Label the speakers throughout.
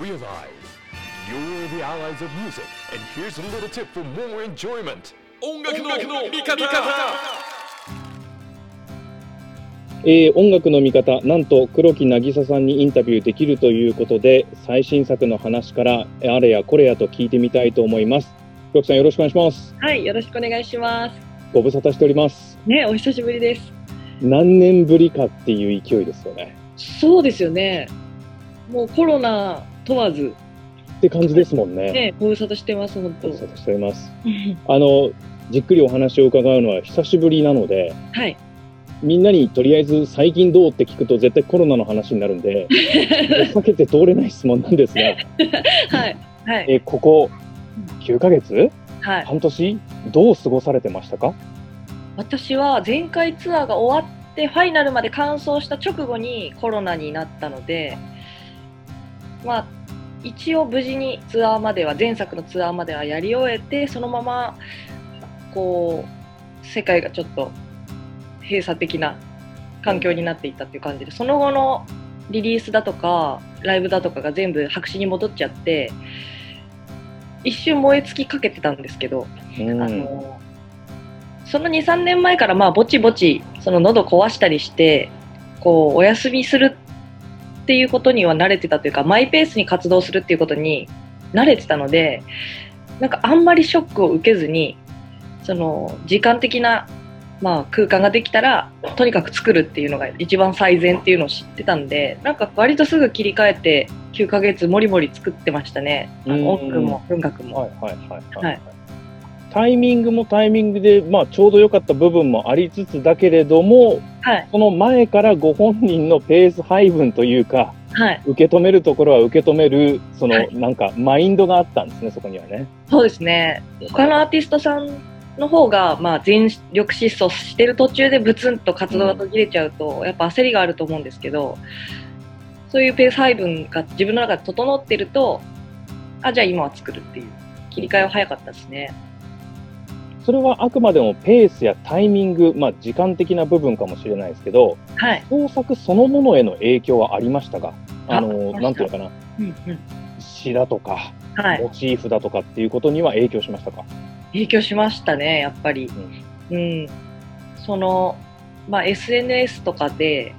Speaker 1: Realize you're the allies of music, and here's a little tip for more enjoyment. 音楽の味方
Speaker 2: えー音楽の見方、なんと黒木渚さんにインタビューできるということで、最新作の話からえーあれやこれやと聞いてみたいと思います。黒木さんよろしくお願いします。
Speaker 3: はい、よろしくお願いします。
Speaker 2: ご無沙汰しております。
Speaker 3: ね、お久しぶりです。
Speaker 2: 何年ぶりかっていう勢いですよね。
Speaker 3: そうですよね。もうコロナ問わず、
Speaker 2: って感じですもんね。
Speaker 3: ね、ご無沙汰してます、本当
Speaker 2: ご無。沙汰してます。あの、じっくりお話を伺うのは久しぶりなので、
Speaker 3: はい。
Speaker 2: みんなにとりあえず最近どうって聞くと絶対コロナの話になるんで、避けて通れない質問なんですが、
Speaker 3: はい。はい。
Speaker 2: えーここ9ヶ月？
Speaker 3: はい。
Speaker 2: 半年？どう過ごされてましたか？
Speaker 3: 私は前回ツアーが終わって、ファイナルまで完走した直後にコロナになったので、まあ、一応無事にツアーまでは、前作のツアーまではやり終えて、そのまま、こう、世界がちょっと閉鎖的な環境になっていったっていう感じで、その後のリリースだとか、ライブだとかが全部白紙に戻っちゃって、一瞬燃え尽きかけてたんですけど、
Speaker 2: うん。
Speaker 3: あのその23年前からまあぼちぼちその喉壊したりしてこうお休みするっていうことには慣れてたというかマイペースに活動するっていうことに慣れてたのでなんかあんまりショックを受けずにその時間的な、まあ、空間ができたらとにかく作るっていうのが一番最善っていうのを知ってたんでなんか割とすぐ切り替えて9ヶ月もりもり作ってましたね。音楽も文学も。
Speaker 2: はいはいはいはい、
Speaker 3: はい
Speaker 2: タイミングもタイミングで、まあ、ちょうど良かった部分もありつつだけれども
Speaker 3: はい
Speaker 2: その前からご本人のペース配分というか
Speaker 3: はい
Speaker 2: 受け止めるところは受け止めるその、
Speaker 3: はい
Speaker 2: なんかマインドがあったんですねそこにはね。
Speaker 3: そうですね。他のアーティストさんの方が、まあ、全力疾走してる途中でブツンと活動が途切れちゃうと、やっぱ焦りがあると思うんですけど、そういうペース配分が自分の中で整ってると、あ、じゃあ今は作るっていう切り替えは早かったですね。
Speaker 2: それはあくまでもペースやタイミング、まあ、時間的な部分かもしれないですけど
Speaker 3: はい。
Speaker 2: 創作そのものへの影響はありましたがあのなんていうのかな？
Speaker 3: うんうん。
Speaker 2: 詩だとか、
Speaker 3: はい。
Speaker 2: モチーフだとかっていうことには影響しましたか、
Speaker 3: 影響しましたね、やっぱり。うん。その、まあ、SNS とかで、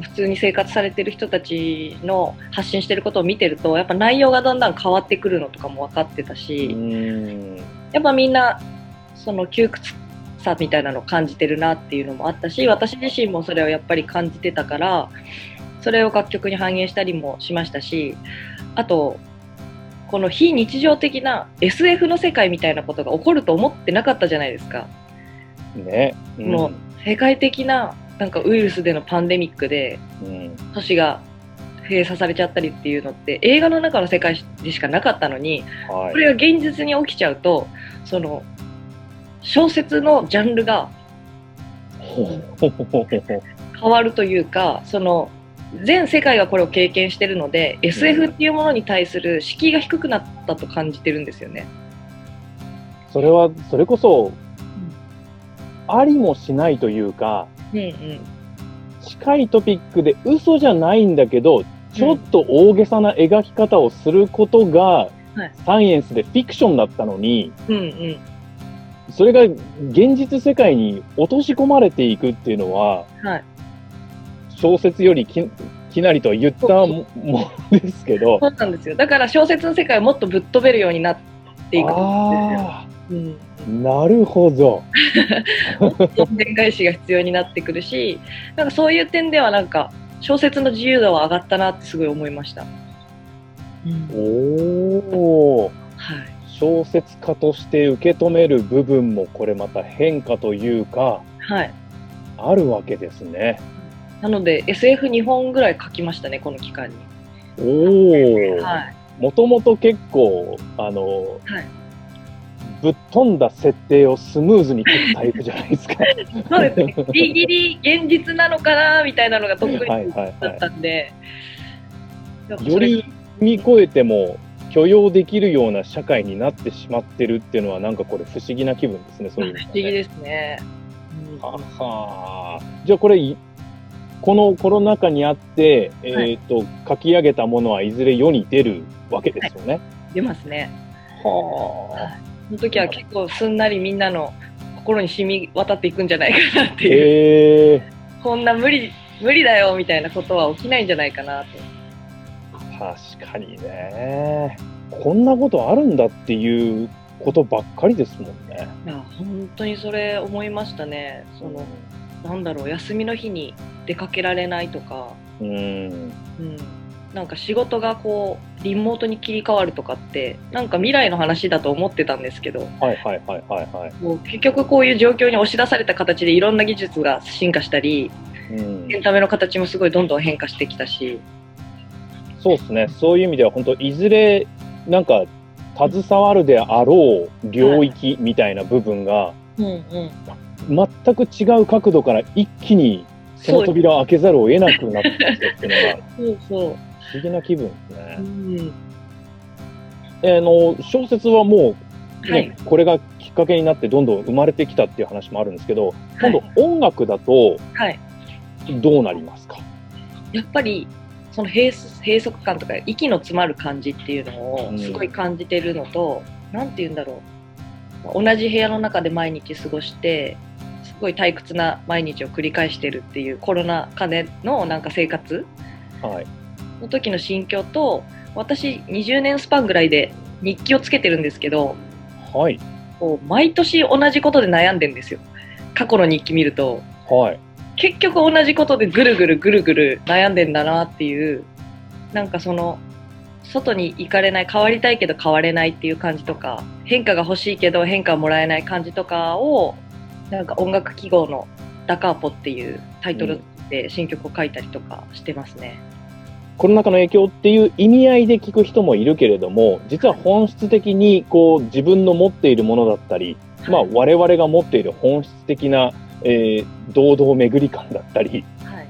Speaker 3: 普通に生活されてる人たちの発信してることを見てるとやっぱ内容がだんだん変わってくるのとかも分かってた
Speaker 2: う
Speaker 3: し、
Speaker 2: ん
Speaker 3: やっぱみんなその窮屈さみたいなのを感じてるなっていうのもあったし私自身もそれをやっぱり感じてたからそれを楽曲に反映したりもしましたしあとこの非日常的な SF の世界みたいなことが起こると思ってなかったじゃないですか。
Speaker 2: ね、うん。
Speaker 3: もう世界的ななんかウイルスでのパンデミックで
Speaker 2: うん。
Speaker 3: 都市が閉鎖されちゃったりっていうのって映画の中の世界でしかなかったのに
Speaker 2: はい。
Speaker 3: これが現実に起きちゃうとその小説のジャンルが変わるというかその全世界がこれを経験してるので SF っていうものに対する敷居が低くなったと感じてるんですよね。
Speaker 2: それはそれこそありもしないというか
Speaker 3: うんうん、
Speaker 2: 近いトピックで嘘じゃないんだけどちょっと大げさな描き方をすることが、
Speaker 3: はい。
Speaker 2: サイエンスでフィクションだったのに
Speaker 3: うんうん
Speaker 2: それが現実世界に落とし込まれていくっていうのは
Speaker 3: はい、
Speaker 2: 小説よりききなりとは言ったもものですけど。
Speaker 3: そうなんですよ。だから小説の世界をもっとぶっ飛べるようになっていくんですよ。
Speaker 2: なるほど。
Speaker 3: どんでん返しが必要になってくるしなんかそういう点ではなんか小説の自由度は上がったなってすごい思いました。
Speaker 2: おお
Speaker 3: はい
Speaker 2: 小説家として受け止める部分もこれまた変化というか
Speaker 3: はい、
Speaker 2: あるわけですね。
Speaker 3: なので SF2 本ぐらい書きましたねこの期間に。
Speaker 2: おお、
Speaker 3: はい。
Speaker 2: もともと結構あの、
Speaker 3: はい。
Speaker 2: ぶっ飛んだ設定をスムーズに書くタイプじゃないですか。
Speaker 3: そうですね。ギリギリ現実なのかなみたいなのが得意
Speaker 2: はいはい
Speaker 3: だったんで、
Speaker 2: はい、より踏み越えても許容できるような社会になってしまってるっていうのはなんかこれ不思議な気分ですね。そういうのね
Speaker 3: 不思議ですね。うん
Speaker 2: ははじゃあこれいこのコロナ禍にあって、えっ、と、書き上げたものはいずれ世に出るわけですよね。
Speaker 3: 出ますね。
Speaker 2: はあ。
Speaker 3: その時は結構すんなりみんなの心に染み渡っていくんじゃないかなっていう、
Speaker 2: へえ
Speaker 3: こんな無理、無理だよみたいなことは起きないんじゃないかなと。
Speaker 2: 確かにね。こんなことあるんだっていうことばっかりですもんね。
Speaker 3: いや、本当にそれ思いましたね。その、なんだろう、休みの日に出かけられないとか、
Speaker 2: うん。
Speaker 3: うん。なんか仕事がこう、リモートに切り替わるとかって、なんか未来の話だと思ってたんですけど、
Speaker 2: はいはいはいはいはい。
Speaker 3: もう結局こういう状況に押し出された形でいろんな技術が進化したり、
Speaker 2: うん
Speaker 3: エンタメの形もすごいどんどん変化してきたし、
Speaker 2: そうですね。そういう意味では本当いずれなんか携わるであろう領域みたいな部分が
Speaker 3: うんうん。
Speaker 2: 全く違う角度から一気にその扉を開けざるを得なくなってきたっていうのが
Speaker 3: そうそう。
Speaker 2: 不思議な気分ですね
Speaker 3: う。ん。
Speaker 2: えーあの小説はもう、ね
Speaker 3: はい。
Speaker 2: これがきっかけになってどんどん生まれてきたっていう話もあるんですけど、今度
Speaker 3: はい
Speaker 2: 音楽だと
Speaker 3: はい。
Speaker 2: どうなりますか、
Speaker 3: やっぱり、その閉塞閉塞感とか息の詰まる感じっていうのを
Speaker 2: うん
Speaker 3: すごい感じてるのと、なんて言うんだろう。同じ部屋の中で毎日過ごして、すごい退屈な毎日を繰り返してるっていうコロナ禍でのなんか生活
Speaker 2: はい。
Speaker 3: の時の心境と、私20年スパンぐらいで日記をつけてるんですけど、
Speaker 2: はい。
Speaker 3: こう毎年同じことで悩んでんですよ。過去の日記見ると、
Speaker 2: はい。
Speaker 3: 結局同じことでぐるぐるぐるぐる悩んでんだなっていう、なんかその、外に行かれない、変わりたいけど変われないっていう感じとか、変化が欲しいけど変化をもらえない感じとかを、なんか音楽記号のダカーポっていうタイトルで新曲を書いたりとかしてますね。
Speaker 2: コロナ禍の影響っていう意味合いで聞く人もいるけれども、実は本質的にこう自分の持っているものだったり、まあ我々が持っている本質的な、えー堂々巡り感だったり、
Speaker 3: はい。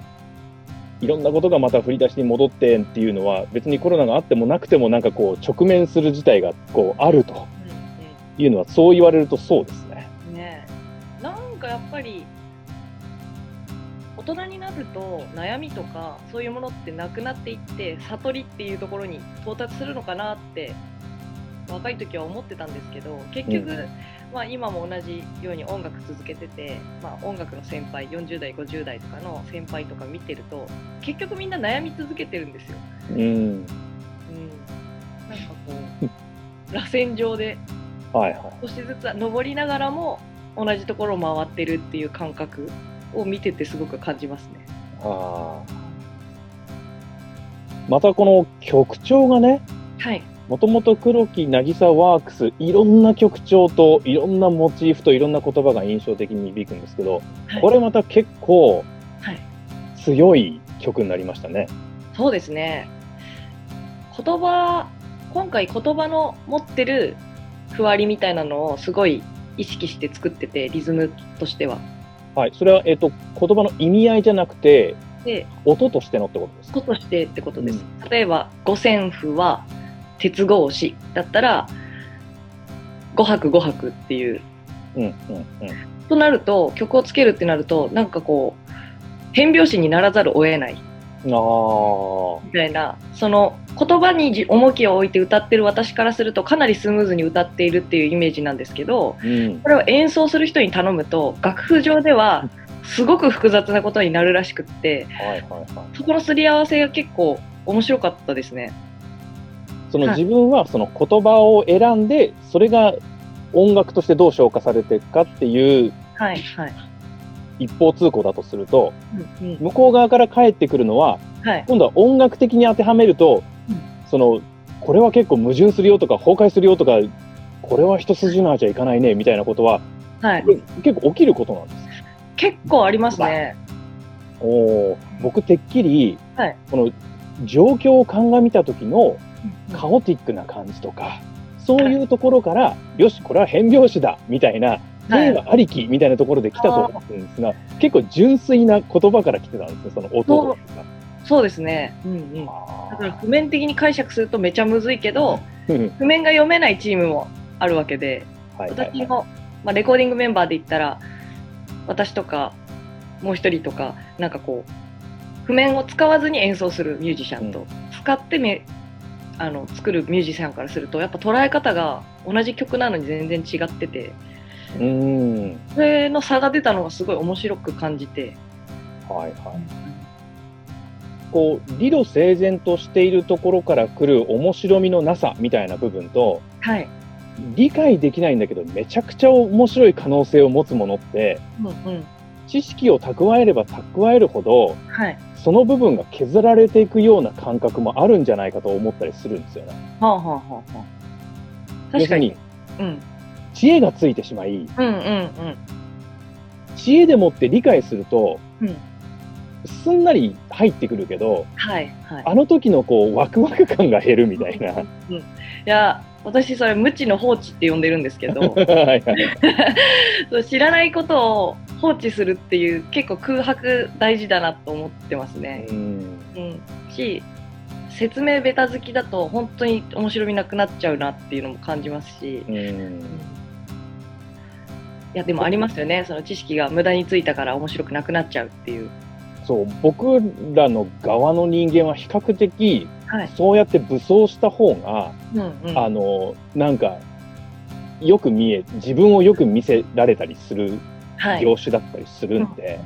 Speaker 2: いろんなことがまた振り出しに戻ってっていうのは別にコロナがあってもなくてもなんかこう直面する事態がこうあるというのはそう言われるとそうですね。
Speaker 3: ねえなんかやっぱり大人になると悩みとかそういうものってなくなっていって悟りっていうところに到達するのかなって若い時は思ってたんですけど結局、
Speaker 2: うん
Speaker 3: まあ、今も同じように音楽続けてて、まあ、音楽の先輩40代50代とかの先輩とか見てると結局みんな悩み続けてるんですよ。
Speaker 2: うん。
Speaker 3: うん、なんかこう 螺旋状で。少しずつ登りながらも同じところを回ってるっていう感覚を見ててすごく感じますね。
Speaker 2: あーまたこの曲調がね、
Speaker 3: はい。
Speaker 2: もともと黒木渚ワークス、いろんな曲調といろんなモチーフといろんな言葉が印象的に響くんですけど、
Speaker 3: はい
Speaker 2: これまた結構
Speaker 3: はい。
Speaker 2: 強い曲になりましたね。
Speaker 3: そうですね。言葉、今回言葉の持ってるふわりみたいなのをすごい意識して作ってて、リズムとしては。
Speaker 2: はい。それは、えっ、と、言葉の意味合いじゃなくて、
Speaker 3: で、
Speaker 2: 音としてのってことですか？
Speaker 3: 音としてってことです。
Speaker 2: う
Speaker 3: 例えば、五線譜は鉄格子だったら、五拍五拍っていう
Speaker 2: うん、うん、うん。
Speaker 3: となると曲をつけるってなるとなんかこう変拍子にならざるを得ないみたいなその言葉に重きを置いて歌ってる私からするとかなりスムーズに歌っているっていうイメージなんですけど
Speaker 2: うん。
Speaker 3: これを演奏する人に頼むと楽譜上ではすごく複雑なことになるらしくって
Speaker 2: はい、はい、はい。
Speaker 3: そこのすり合わせが結構面白かったですね。
Speaker 2: その
Speaker 3: はい
Speaker 2: 自分はその言葉を選んで、それが音楽としてどう消化されていくかっていう
Speaker 3: はいはい。
Speaker 2: 一方通行だとすると、
Speaker 3: うんうん
Speaker 2: 向こう側から返ってくるのは、
Speaker 3: はい
Speaker 2: 今度は音楽的に当てはめると、
Speaker 3: うん
Speaker 2: その、これは結構矛盾するよとか、崩壊するよとか、これは一筋縄じゃいかないね、みたいなことは、
Speaker 3: はい、
Speaker 2: 結構起きることなんです。
Speaker 3: 結構ありますね。
Speaker 2: おー僕てっきり、
Speaker 3: はい
Speaker 2: この状況を鑑みた時の
Speaker 3: うん
Speaker 2: カオティックな感じとか、そういうところから、よし、これは変拍子だみたいな、
Speaker 3: はい
Speaker 2: 例がありきみたいなところで来たと思うんですが、結構純粋な言葉から来てたんですね、その音とか。
Speaker 3: そうですね。うんうん。だから譜面的に解釈するとめちゃむずいけど、
Speaker 2: うん
Speaker 3: 譜面が読めないチームもあるわけで、
Speaker 2: はいはいはい
Speaker 3: 私も、まあ、レコーディングメンバーで言ったら、私とか、もう一人とか、なんかこう、譜面を使わずに演奏するミュージシャンと、
Speaker 2: うん
Speaker 3: 使ってめあの作るミュージシャンからするとやっぱ捉え方が同じ曲なのに全然違ってて。
Speaker 2: うん。
Speaker 3: それの差が出たのがすごい面白く感じて、
Speaker 2: はいはい。こう、理路整然としているところから来る面白みのなさみたいな部分と、
Speaker 3: はい。
Speaker 2: 理解できないんだけど、めちゃくちゃ面白い可能性を持つものって、
Speaker 3: うんうん。
Speaker 2: 知識を蓄えれば蓄えるほど、
Speaker 3: はい
Speaker 2: その部分が削られていくような感覚もあるんじゃないかと思ったりするんですよね。
Speaker 3: はあはあはあはあ。確かにうん
Speaker 2: 知恵がついてしまい、
Speaker 3: うん。うんうん
Speaker 2: 知恵でもって理解すると、
Speaker 3: うん。
Speaker 2: すんなり入ってくるけど、
Speaker 3: はいはい。
Speaker 2: あの時のこう、ワクワク感が減るみたいな。
Speaker 3: いや私それ無知の放置って呼んでるんですけど。知らないことを放置するっていう結構空白大事だなと思ってますね。
Speaker 2: うん。
Speaker 3: うん、し説明ベタ好きだと本当に面白みなくなっちゃうなっていうのも感じますし、
Speaker 2: うん。
Speaker 3: いやでもありますよね。その知識が無駄についたから面白くなくなっちゃうっていう。
Speaker 2: そう僕らの側の人間は比較的
Speaker 3: はい。
Speaker 2: そうやって武装した方が、
Speaker 3: うんうん。
Speaker 2: あのなんかよく見え自分をよく見せられたりする
Speaker 3: はい。
Speaker 2: 業種だったりするんで、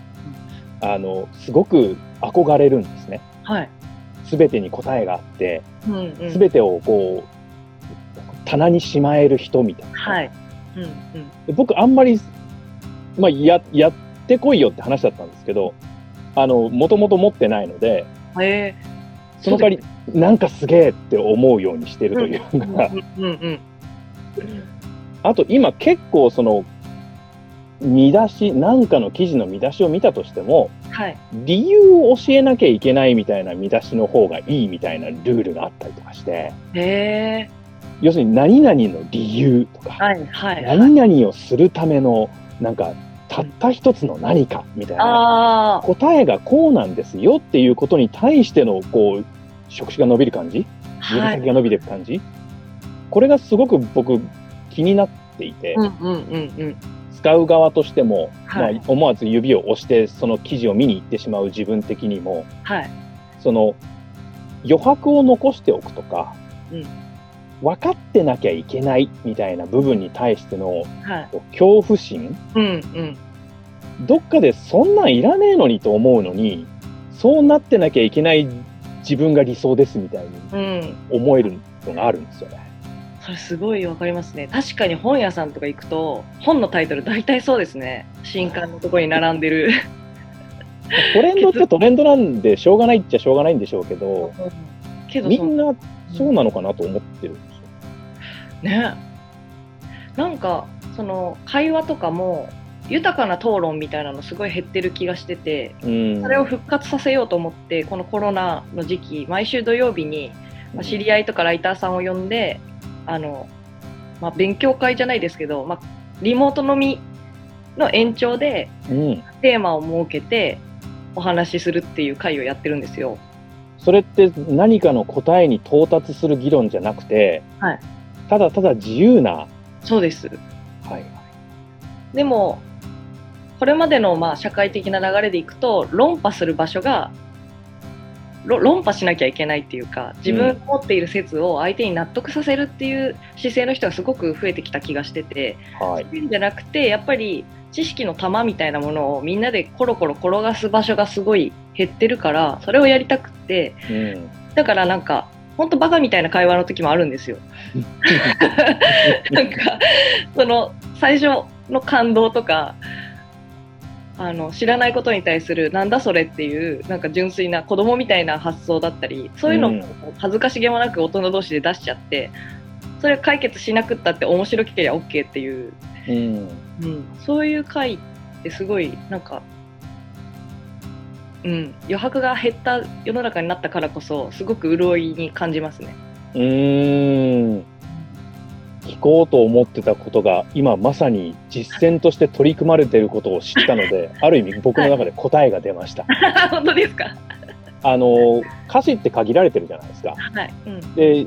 Speaker 2: あのすごく憧れるんですね。
Speaker 3: はい。
Speaker 2: 全てに答えがあって
Speaker 3: うんうん。
Speaker 2: 全てをこう棚にしまえる人みたいな。
Speaker 3: はい。うんうん。
Speaker 2: で僕あんまり、まあ、ややってこいよって話だったんですけどあのもともと持ってないので
Speaker 3: へえ
Speaker 2: その代わりなんかすげえって思うようにしてるという
Speaker 3: うん
Speaker 2: か、
Speaker 3: うんうん
Speaker 2: あと今結構その見出しなんかの記事の見出しを見たとしても
Speaker 3: はい。
Speaker 2: 理由を教えなきゃいけないみたいな見出しの方がいいみたいなルールがあったりとかして。要するに何々の理由とか、
Speaker 3: はいはいはい。
Speaker 2: 何々をするためのなんかたった一つの何かみたいな。答えがこうなんですよっていうことに対してのこう触手が伸びる感じ？指
Speaker 3: はい。
Speaker 2: 先が伸びていく感じ、これがすごく僕気になっていて、
Speaker 3: うんうんうんうん。
Speaker 2: 使う側としても、
Speaker 3: はい。
Speaker 2: まあ、思わず指を押してその記事を見に行ってしまう自分的にも
Speaker 3: はい。
Speaker 2: その余白を残しておくとか、
Speaker 3: うん。
Speaker 2: 分かってなきゃいけないみたいな部分に対しての恐怖心？
Speaker 3: うんうん。
Speaker 2: どっかでそんなんいらねえのにと思うのにそうなってなきゃいけない自分が理想ですみたいに
Speaker 3: うん。
Speaker 2: 思えるのがあるんですよね。
Speaker 3: それすごいわかりますね。確かに本屋さんとか行くと本のタイトル大体そうですね。新刊のところに並んでる。
Speaker 2: トレンドってトレンドなんでしょうがないっちゃしょうがないんでしょうけど
Speaker 3: けど
Speaker 2: みんなそうなのかなと思ってるんですよ。
Speaker 3: ね。なんかその会話とかも豊かな討論みたいなのすごい減ってる気がしてて
Speaker 2: うん。
Speaker 3: それを復活させようと思ってこのコロナの時期毎週土曜日にまあ知り合いとかライターさんを呼んであの、まあ、勉強会じゃないですけど、まあ、リモート飲みの延長で
Speaker 2: うん、
Speaker 3: テーマを設けてお話しするっていう会をやってるんですよ。
Speaker 2: それって何かの答えに到達する議論じゃなくて、
Speaker 3: はい。
Speaker 2: ただただ自由な、
Speaker 3: そうです。
Speaker 2: はい、
Speaker 3: でもこれまでのまあ社会的な流れでいくと論破する場所がろ論破しなきゃいけないっていうか自分が持っている説を相手に納得させるっていう姿勢の人がすごく増えてきた気がしてて
Speaker 2: はい、
Speaker 3: そういうんじゃなくてやっぱり知識の玉みたいなものをみんなでコロコロ転がす場所がすごい減ってるからそれをやりたくって
Speaker 2: うん、
Speaker 3: だからなんか本当バカみたいな会話の時もあるんですよ。なんかその最初の感動とかあの知らないことに対するなんだそれっていうなんか純粋な子供みたいな発想だったりそういうのも恥ずかしげもなく大人同士で出しちゃってそれを解決しなくったって面白ければ OK っていう、
Speaker 2: うん、
Speaker 3: うん、そういう回ってすごいなんか。うん、余白が減った世の中になったからこそすごく潤いに感じますね。
Speaker 2: うーん、聞こうと思ってたことが今まさに実践として取り組まれていることを知ったので、ある意味僕の中で答えが出ました。
Speaker 3: 本当ですか？
Speaker 2: あの歌詞って限られてるじゃないですか。
Speaker 3: はい。うん。
Speaker 2: で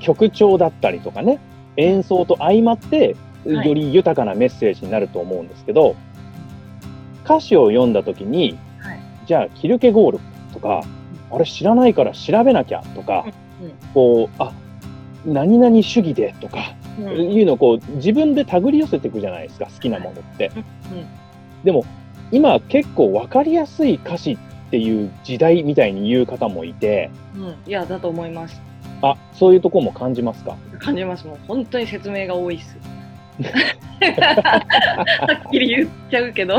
Speaker 2: 曲調だったりとかね演奏と相まって
Speaker 3: はい
Speaker 2: より豊かなメッセージになると思うんですけど、歌詞を読んだ時に、
Speaker 3: はい
Speaker 2: じゃあ「キルケゴール」とか、あれ知らないから調べなきゃとか、
Speaker 3: うんうん
Speaker 2: こう、あ、何々主義でとか、
Speaker 3: うん。
Speaker 2: いうのをこう自分で手繰り寄せていくじゃないですか、好きなものって。
Speaker 3: うん。
Speaker 2: でも、今結構分かりやすい歌詞っていう時代みたいに言う方もいて、
Speaker 3: うん、いやだと思います。
Speaker 2: あ、そういうとこも感じますか？
Speaker 3: 感じます。もう本当に説明が多いっす。はっきり言っちゃうけど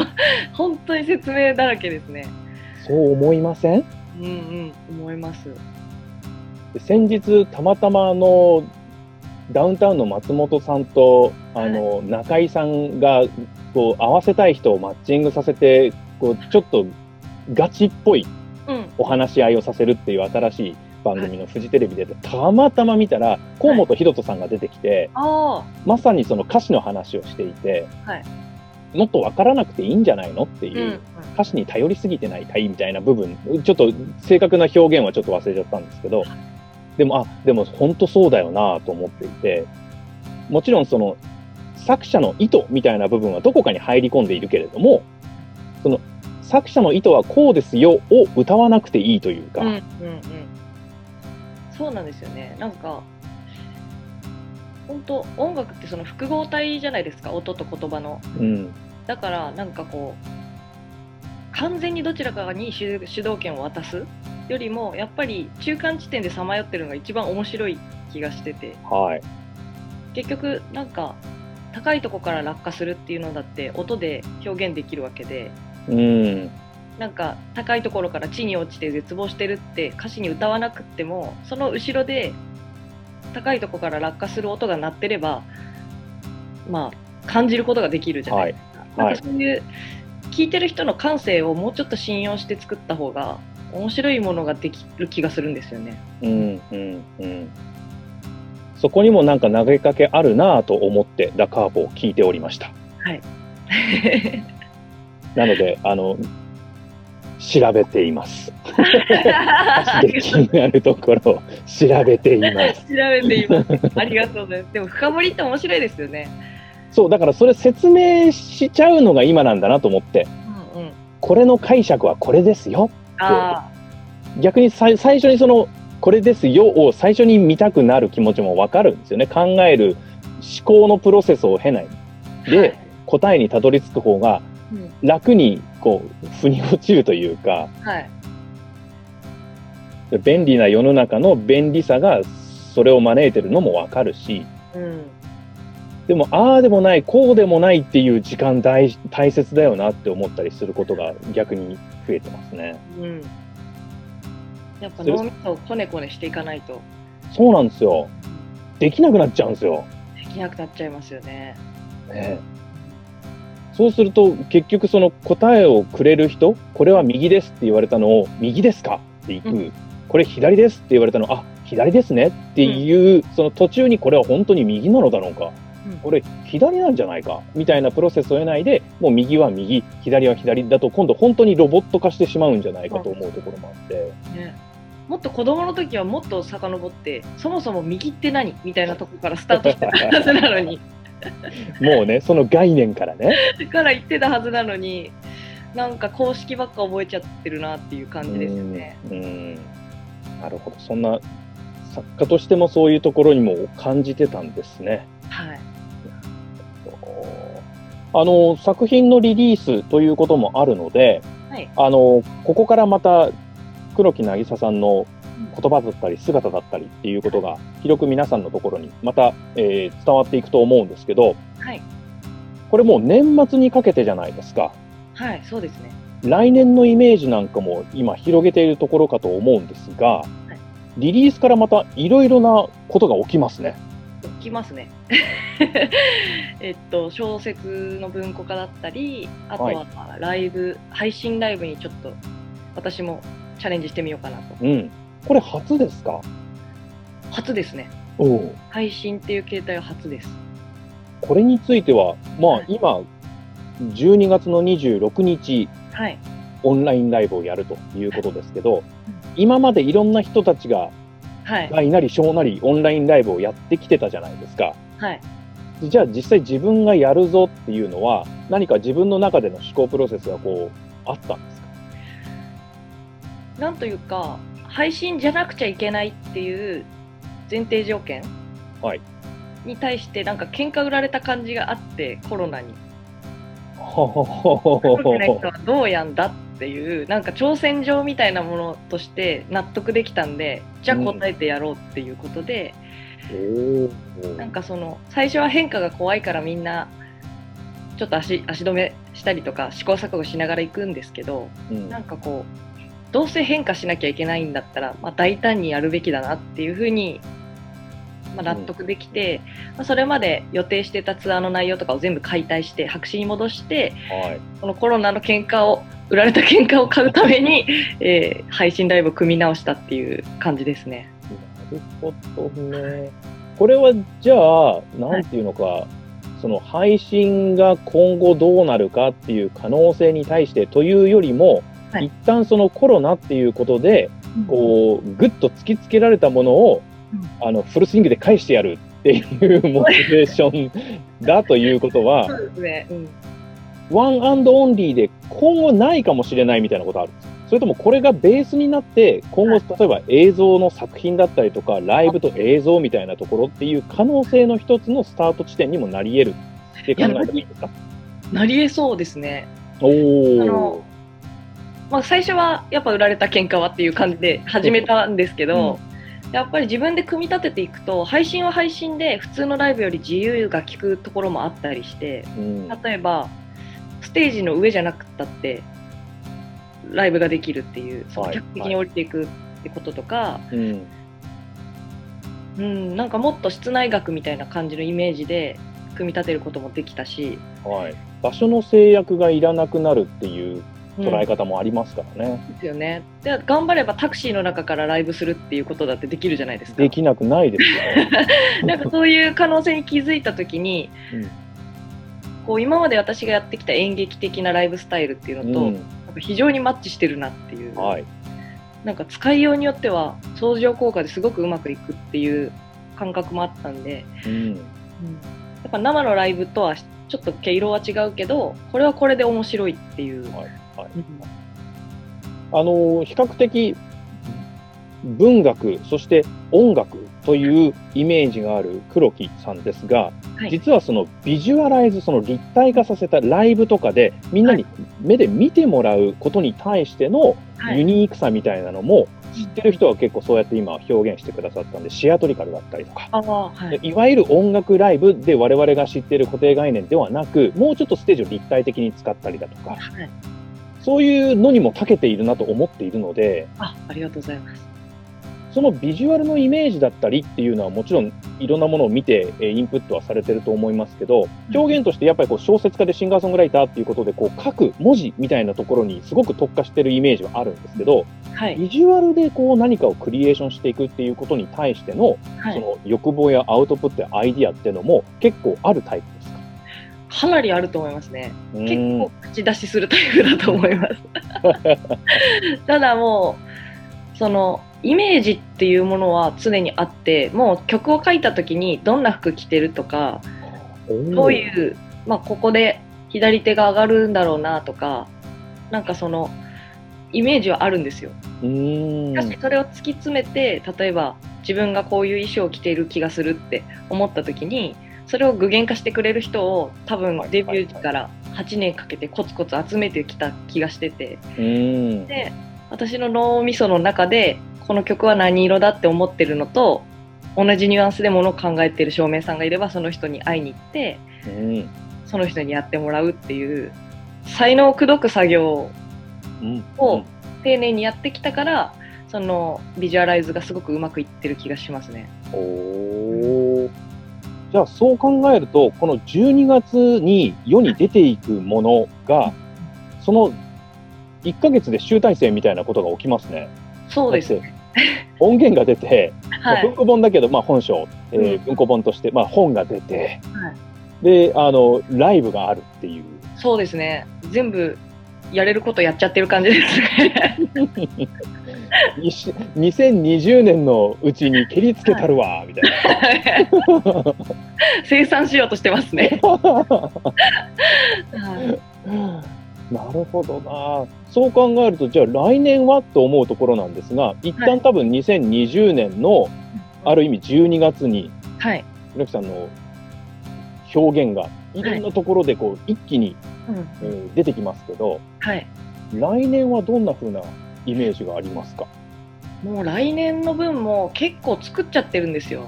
Speaker 3: 本当に説明だらけですね。
Speaker 2: そう思いません？
Speaker 3: うんうん。思います
Speaker 2: で先日たまたまあのダウンタウンの松本さんとあの、中井さんがこう合わせたい人をマッチングさせてこうちょっとガチっぽい
Speaker 3: うん。
Speaker 2: お話し合いをさせるっていう新しい番組のフジテレビでたまたま見たら河本大翔さんが出てきて、
Speaker 3: あ
Speaker 2: まさにその歌詞の話をしていて、
Speaker 3: はい。
Speaker 2: もっと分からなくていいんじゃないのって
Speaker 3: あ
Speaker 2: いう、
Speaker 3: うん。
Speaker 2: 歌詞に頼りすぎてないかいみたいな部分ちょっと正確な表現はちょっと忘れちゃったんですけどでもあでも本当そうだよなと思っていて。もちろんその作者の意図みたいな部分はどこかに入り込んでいるけれどもその作者の意図はこうですよを歌わなくていいというか、
Speaker 3: うんうんうん。そうなんですよね。なんか本当音楽ってその複合体じゃないですか音と言葉の。
Speaker 2: うん。
Speaker 3: だからなんかこう完全にどちらかに主主導権を渡すよりもやっぱり中間地点でさまよってるのが一番面白い気がしてて。
Speaker 2: はい。
Speaker 3: 結局なんか高いとこから落下するっていうのだって音で表現できるわけで。
Speaker 2: うん。
Speaker 3: なんか高いところから地に落ちて絶望してるって歌詞に歌わなくってもその後ろで高いところから落下する音が鳴ってればまあ感じることができるじゃないですか。
Speaker 2: はい。
Speaker 3: なんかそういう聞いてる人の感性をもうちょっと信用して作った方が面白いものができる気がするんですよね。
Speaker 2: うんうんうんそこにもなんか投げかけあるなぁと思ってダカーボを聞いておりました
Speaker 3: はい。
Speaker 2: なのであの調べています で気になるところを調べています
Speaker 3: 調べています。ありがとうございます。でも深掘りって面白いですよね。
Speaker 2: そうだからそれ説明しちゃうのが今なんだなと思って
Speaker 3: うんうん。
Speaker 2: これの解釈はこれですよ
Speaker 3: あ
Speaker 2: 逆に最初にそのこれですよを最初に見たくなる気持ちもわかるんですよね考える思考のプロセスを経ない
Speaker 3: あ。
Speaker 2: で、
Speaker 3: はい
Speaker 2: 答えにたどり着く方が
Speaker 3: うん
Speaker 2: 楽にこう腑に落ちるというか
Speaker 3: はい。
Speaker 2: 便利な世の中の便利さがそれを招いてるのもわかるし
Speaker 3: うん。
Speaker 2: でもああでもないこうでもないっていう時間大大切だよなって思ったりすることが逆に増えてますね。
Speaker 3: うん。やっぱ脳みそをこねこねしていかないと
Speaker 2: そうなんですよ。できなくなっちゃうんですよ。
Speaker 3: できなくなっちゃいますよね。
Speaker 2: ねそうすると結局その答えをくれる人これは右ですって言われたのを右ですか？っていく、
Speaker 3: うん
Speaker 2: これ左ですって言われたのあ左ですねっていう、その途中にこれは本当に右なのだろうか
Speaker 3: うん
Speaker 2: これ左なんじゃないかみたいなプロセスを得ないでもう右は右左は左だと今度本当にロボット化してしまうんじゃないかと思うところもあって、
Speaker 3: ね。もっと子供の時はもっと遡ってそもそも右って何みたいなとこからスタートしてたはずなのに
Speaker 2: もうねその概念からね
Speaker 3: から言ってたはずなのになんか公式ばっか覚えちゃってるなっていう感じですよね。
Speaker 2: うんうんなるほどそんな作家としてもそういうところにも感じてたんですね。
Speaker 3: はい。
Speaker 2: あの作品のリリースということもあるので
Speaker 3: はい。
Speaker 2: あのここからまた黒木渚さんの言葉だったり姿だったりっていうことが広く皆さんのところにまた、えー伝わっていくと思うんですけど
Speaker 3: はい。
Speaker 2: これもう年末にかけてじゃないですか
Speaker 3: はい。そうですね。
Speaker 2: 来年のイメージなんかも今広げているところかと思うんですが、リリースからまたいろいろなことが起きますね。
Speaker 3: 起きますね。えっと小説の文庫化だったりあとはライブ、配信ライブにちょっと私もチャレンジしてみようかなと。
Speaker 2: うん。これ初ですか？
Speaker 3: 初ですね。配信っていう形態は初です。
Speaker 2: これについては、まあ
Speaker 3: はい。
Speaker 2: 今、12月の26日、
Speaker 3: はい。
Speaker 2: オンラインライブをやるということですけど、今までいろんな人たちが、
Speaker 3: はい。
Speaker 2: 大なり小なりオンラインライブをやってきてたじゃないですか。
Speaker 3: はい。
Speaker 2: じゃあ実際自分がやるぞっていうのは、何か自分の中での思考プロセスがこう、あったんですか？
Speaker 3: なんというか配信じゃなくちゃいけないっていう前提条件？
Speaker 2: はい。
Speaker 3: に対してなんか喧嘩売られた感じがあってコロナに。
Speaker 2: ほほほほほ
Speaker 3: 黒くない人はどうやんだっていうなんか挑戦状みたいなものとして納得できたんでじゃあ答えてやろうっていうことで、なんかその最初は変化が怖いからみんなちょっと足足止めしたりとか試行錯誤しながら行くんですけど
Speaker 2: うん。
Speaker 3: なんかこうどうせ変化しなきゃいけないんだったら、まあ、大胆にやるべきだなっていうふうに、まあ、納得できて、まあ、それまで予定してたツアーの内容とかを全部解体して白紙に戻して
Speaker 2: はい。
Speaker 3: このコロナの喧嘩を売られた喧嘩を買うために、えー配信ライブを組み直したっていう感じですね。
Speaker 2: なるほどね。これはじゃあ、なんていうのか、その配信が今後どうなるかっていう可能性に対してというよりも、
Speaker 3: はい。
Speaker 2: 一旦そのコロナっていうことで、こう、ぐっと突きつけられたものを、あの、フルスイングで返してやるっていうモチベーションだということは
Speaker 3: そ、うですね、うん。
Speaker 2: ワンアンドオンリーで今後ないかもしれないみたいなことある。んですかそれともこれがベースになって今後例えば映像の作品だったりとかライブと映像みたいなところっていう可能性の一つのスタート地点にもなり得るって考えていいですか？
Speaker 3: なりえそうですね。
Speaker 2: お
Speaker 3: まあ、最初はやっぱ売られた喧嘩はっていう感じで始めたんですけど、やっぱり自分で組み立てていくと配信は配信で普通のライブより自由が利くところもあったりして
Speaker 2: うん。
Speaker 3: 例えばステージの上じゃなくったってライブができるっていうその
Speaker 2: はい
Speaker 3: 客席に降りていくってこととか、
Speaker 2: うん。
Speaker 3: うん、なんかもっと室内楽みたいな感じのイメージで組み立てることもできたし、
Speaker 2: はい、場所の制約がいらなくなるっていう
Speaker 3: うん。
Speaker 2: 捉え方もありますからね、
Speaker 3: ですよね。で頑張ればタクシーの中からライブするっていうことだってできるじゃないですか。
Speaker 2: できなくないですよね。
Speaker 3: なんかそういう可能性に気づいたときに、
Speaker 2: うん
Speaker 3: こう今まで私がやってきた演劇的なライブスタイルっていうのと、
Speaker 2: うん。
Speaker 3: 非常にマッチしてるなっていう、
Speaker 2: はい。
Speaker 3: なんか使いようによっては相乗効果ですごくうまくいくっていう感覚もあったんで、
Speaker 2: うん。
Speaker 3: やっぱ生のライブとはちょっと毛色は違うけどこれはこれで面白いっていう。
Speaker 2: はいはい。
Speaker 3: うん。
Speaker 2: あの比較的文学そして音楽というイメージがある黒木さんですが、
Speaker 3: はい。
Speaker 2: 実はそのビジュアライズその立体化させたライブとかでみんなに目で見てもらうことに対しての
Speaker 3: はい。
Speaker 2: ユニークさみたいなのも知ってる人は結構そうやって今表現してくださったんでシアトリカルだったりとか。
Speaker 3: はい。
Speaker 2: いわゆる音楽ライブで我々が知っている固定概念ではなくもうちょっとステージを立体的に使ったりだとか
Speaker 3: はい。
Speaker 2: そういうのにも長けているなと思っているので
Speaker 3: あありがとうございます。
Speaker 2: そのビジュアルのイメージだったりっていうのはもちろんいろんなものを見てえーインプットはされてると思いますけど表現としてやっぱりこう小説家でシンガーソングライターっていうことでこう書く文字みたいなところにすごく特化してるイメージはあるんですけど
Speaker 3: はい。
Speaker 2: ビジュアルでこう何かをクリエーションしていくっていうことに対しての
Speaker 3: はい、
Speaker 2: その欲望やアウトプットやアイディアっていうのも結構あるタイプですか？
Speaker 3: かなりあると思いますね。結
Speaker 2: うん。
Speaker 3: 構口出しするタイプだと思います。ただもうそのイメージっていうものは常にあってもう曲を書いた時にどんな服着てるとかどういう、まあ、ここで左手が上がるんだろうなとかなんかそのイメージはあるんですよ。しかしそれを突き詰めて例えば自分がこういう衣装を着ている気がするって思った時にそれを具現化してくれる人を多分
Speaker 2: はい
Speaker 3: デビューから8年かけてコツコツ集めてきた気がしてて。で私の脳みその中でこの曲は何色だって思ってるのと同じニュアンスでものを考えてる照明さんがいればその人に会いに行って
Speaker 2: うん
Speaker 3: その人にやってもらうっていう才能を口説く作業
Speaker 2: うん。
Speaker 3: を丁寧にやってきたからそのビジュアライズがすごくうまくいってる気がしますね。
Speaker 2: おー。じゃあそう考えるとこの12月に世に出ていくものがその1ヶ月で集大成みたいなことが起きますね。
Speaker 3: そうです
Speaker 2: だって音源が出て、まあ
Speaker 3: はい
Speaker 2: 文庫本だけど、まあ、本書、えー
Speaker 3: うん
Speaker 2: 文庫本として、まあ、本が出て、
Speaker 3: はい
Speaker 2: であのライブがあるっていう。
Speaker 3: そうですね全部やれることやっちゃってる感じですね。
Speaker 2: いし2020年のうちに蹴りつけたるわ、みたいな。
Speaker 3: 生産しようとしてますね。はい
Speaker 2: なるほどな。そう考えると、じゃあ来年はと思うところなんですが、一旦多分2020年のある意味12月に、
Speaker 3: はい。
Speaker 2: 村木さんの表現がいろんなところでこう一気に、
Speaker 3: うん
Speaker 2: えー出てきますけど、
Speaker 3: はい。
Speaker 2: 来年はどんな風なイメージがありますか？
Speaker 3: もう来年の分も結構作っちゃってるんですよ。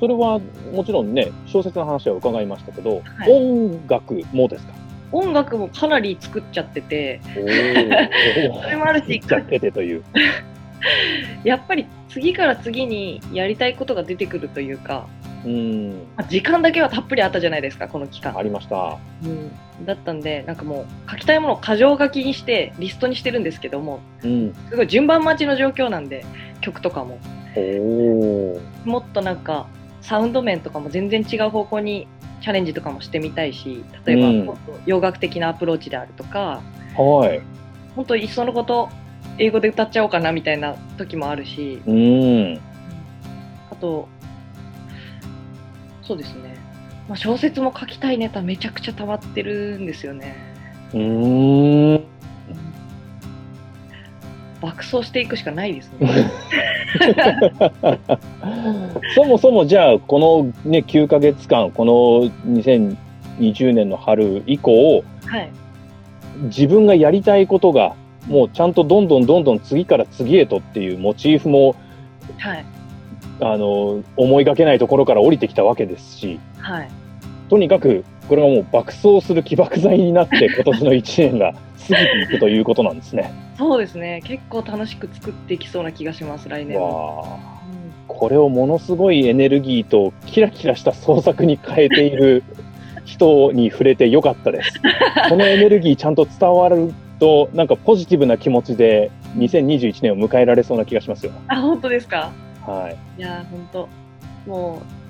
Speaker 2: それはもちろんね、小説の話は伺いましたけど、
Speaker 3: はい
Speaker 2: 音楽もですか？
Speaker 3: 音楽もかなり作っちゃってて、それもあるし
Speaker 2: 作っちゃっててという。
Speaker 3: やっぱり次から次にやりたいことが出てくるというか、
Speaker 2: うん、
Speaker 3: まあ時間だけはたっぷりあったじゃないですか、この期間。
Speaker 2: ありました。
Speaker 3: うん、だったんで、なんかもう書きたいものを箇条書きにしてリストにしてるんですけども、
Speaker 2: うん。
Speaker 3: すごい順番待ちの状況なんで、曲とかも。もっとなんかサウンド面とかも全然違う方向にチャレンジとかもしてみたいし例えば
Speaker 2: うん
Speaker 3: 洋楽的なアプローチであるとか、
Speaker 2: はい。
Speaker 3: 本当いっそのこと英語で歌っちゃおうかなみたいな時もあるし
Speaker 2: うん。
Speaker 3: あとそうですね、まあ、小説も書きたいネタめちゃくちゃ溜まってるんですよね
Speaker 2: うーん。
Speaker 3: 爆走していくしかないですね。
Speaker 2: そもそもじゃあ、このね、9ヶ月間、この2020年の春以降、
Speaker 3: はい。
Speaker 2: 自分がやりたいことが、もうちゃんとどんどんどんどん次から次へとっていうモチーフも、
Speaker 3: はい。
Speaker 2: あの、思いがけないところから降りてきたわけですし、
Speaker 3: はい。
Speaker 2: とにかく、これがもう爆走する起爆剤になって、今年の1年が過ぎていくということなんですね。
Speaker 3: そうですね結構楽しく作っていきそうな気がします来年も、
Speaker 2: わあ。
Speaker 3: うん
Speaker 2: これをものすごいエネルギーとキラキラした創作に変えている 人に触れてよかったです。このエネルギーちゃんと伝わると、なんかポジティブな気持ちで2021年を迎えられそうな気がしますよ。
Speaker 3: あ本当ですか？
Speaker 2: はい。
Speaker 3: いやー、ほんと、もう、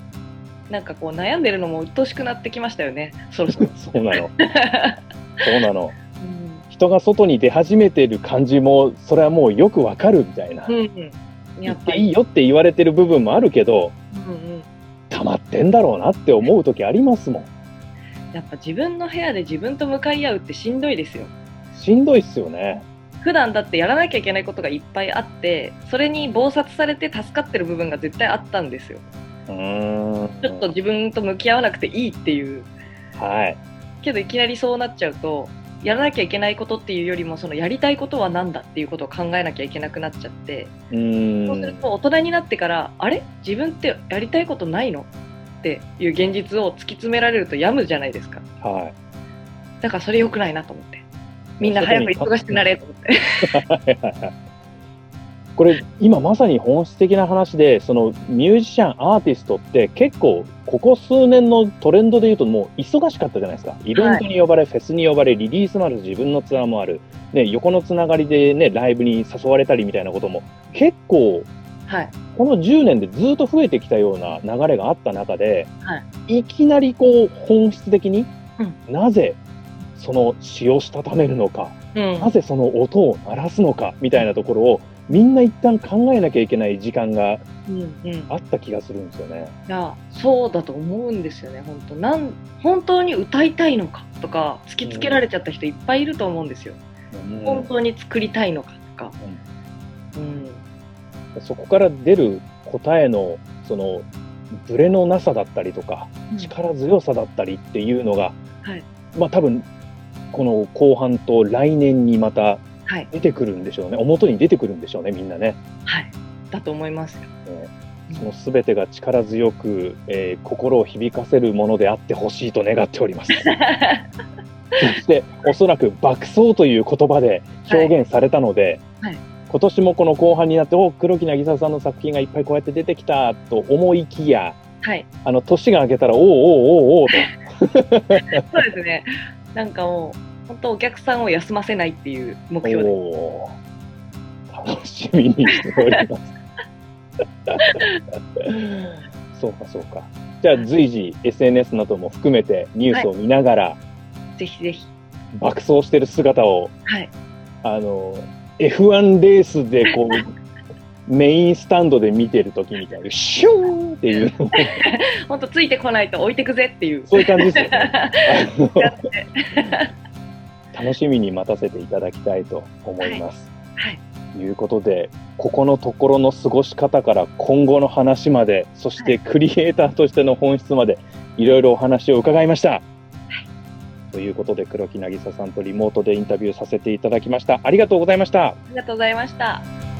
Speaker 3: なんかこう、悩んでるのも鬱陶しくなってきましたよね、そろそろ。
Speaker 2: そうなの。そうなの。
Speaker 3: うん
Speaker 2: 人が外に出始めてる感じも、それはもうよくわかるみたいな。
Speaker 3: うんうん、やっぱり。
Speaker 2: 言っていいよって言われてる部分もあるけど、
Speaker 3: うんうん、
Speaker 2: 溜まってんだろうなって思う時ありますもん。
Speaker 3: やっぱ自分の部屋で自分と向かい合うってしんどいですよ。
Speaker 2: しんどいっすよね。
Speaker 3: 普段だってやらなきゃいけないことがいっぱいあって、それに忙殺されて助かってる部分が絶対あったんですよ。
Speaker 2: うーん。
Speaker 3: ちょっと自分と向き合わなくていいっていう。
Speaker 2: はい。
Speaker 3: けどいきなりそうなっちゃうと、やらなきゃいけないことっていうよりも、そのやりたいことは何だっていうことを考えなきゃいけなくなっちゃって、
Speaker 2: うーん。
Speaker 3: そうすると大人になってから、あれ？自分ってやりたいことないの？っていう現実を突き詰められると病むじゃないですか。
Speaker 2: はい。
Speaker 3: だからそれ良くないなと思って。みんな早く忙しくなれと思って。
Speaker 2: これ今まさに本質的な話でそのミュージシャンアーティストって結構ここ数年のトレンドで言うともう忙しかったじゃないですか。イベントに呼ばれ、フェスに呼ばれリリースもある自分のツアーもある、ね、横のつながりで、ね、ライブに誘われたりみたいなことも結構
Speaker 3: はい。
Speaker 2: この10年でずっと増えてきたような流れがあった中で、、
Speaker 3: はい。
Speaker 2: きなりこう本質的に、
Speaker 3: う
Speaker 2: なぜその詩をしたためるのか、
Speaker 3: うん。
Speaker 2: なぜその音を鳴らすのかみたいなところをみんな一旦考えなきゃいけない時間が
Speaker 3: うんうん。い
Speaker 2: あった気がするんですよね。
Speaker 3: や、そうだと思うんですよね、本当なん、本当に歌いたいのかとか、突きつけられちゃった人いっぱいいると思うんですよ。本当に作りたいのかとか。うん。
Speaker 2: そこから出る答えのそのブレのなさだったりとか力強さだったりっていうのが、
Speaker 3: はい
Speaker 2: まあ多分この後半と来年にまた
Speaker 3: はい。
Speaker 2: 出てくるんでしょうね表に出てくるんでしょうねみんなね。
Speaker 3: はい。だと思いますよ。
Speaker 2: その全てが力強く、えー心を響かせるものであってほしいと願っております。そしておそらく爆走という言葉で表現されたので、
Speaker 3: はい
Speaker 2: 今年もこの後半になってお黒木渚さんの作品がいっぱいこうやって出てきたと思いきや
Speaker 3: はい。
Speaker 2: あの年が明けたらおうおうおうおうと
Speaker 3: そうですね。なんかもう、本当お客さんを休ませないっていう目標で。
Speaker 2: おー楽しみにしております。そうかそうか。じゃあ随時 SNS なども含めてニュースを見ながら
Speaker 3: ぜひぜひ。
Speaker 2: 爆走してる姿を、
Speaker 3: はい。
Speaker 2: あの F1 レースでこう メインスタンドで見てる時みたいなシューンっていう
Speaker 3: 本当ついてこないと置いてくぜっていう。
Speaker 2: そういう感じですよね。楽しみに待たせていただきたいと思います。
Speaker 3: はい。
Speaker 2: ということで、ここのところの過ごし方から今後の話まで、そしてクリエイターとしての本質まで、いろいろお話を伺いました。ということで、黒木渚さんとリモートでインタビューさせていただきました。ありがとうございました。
Speaker 3: ありがとうございました。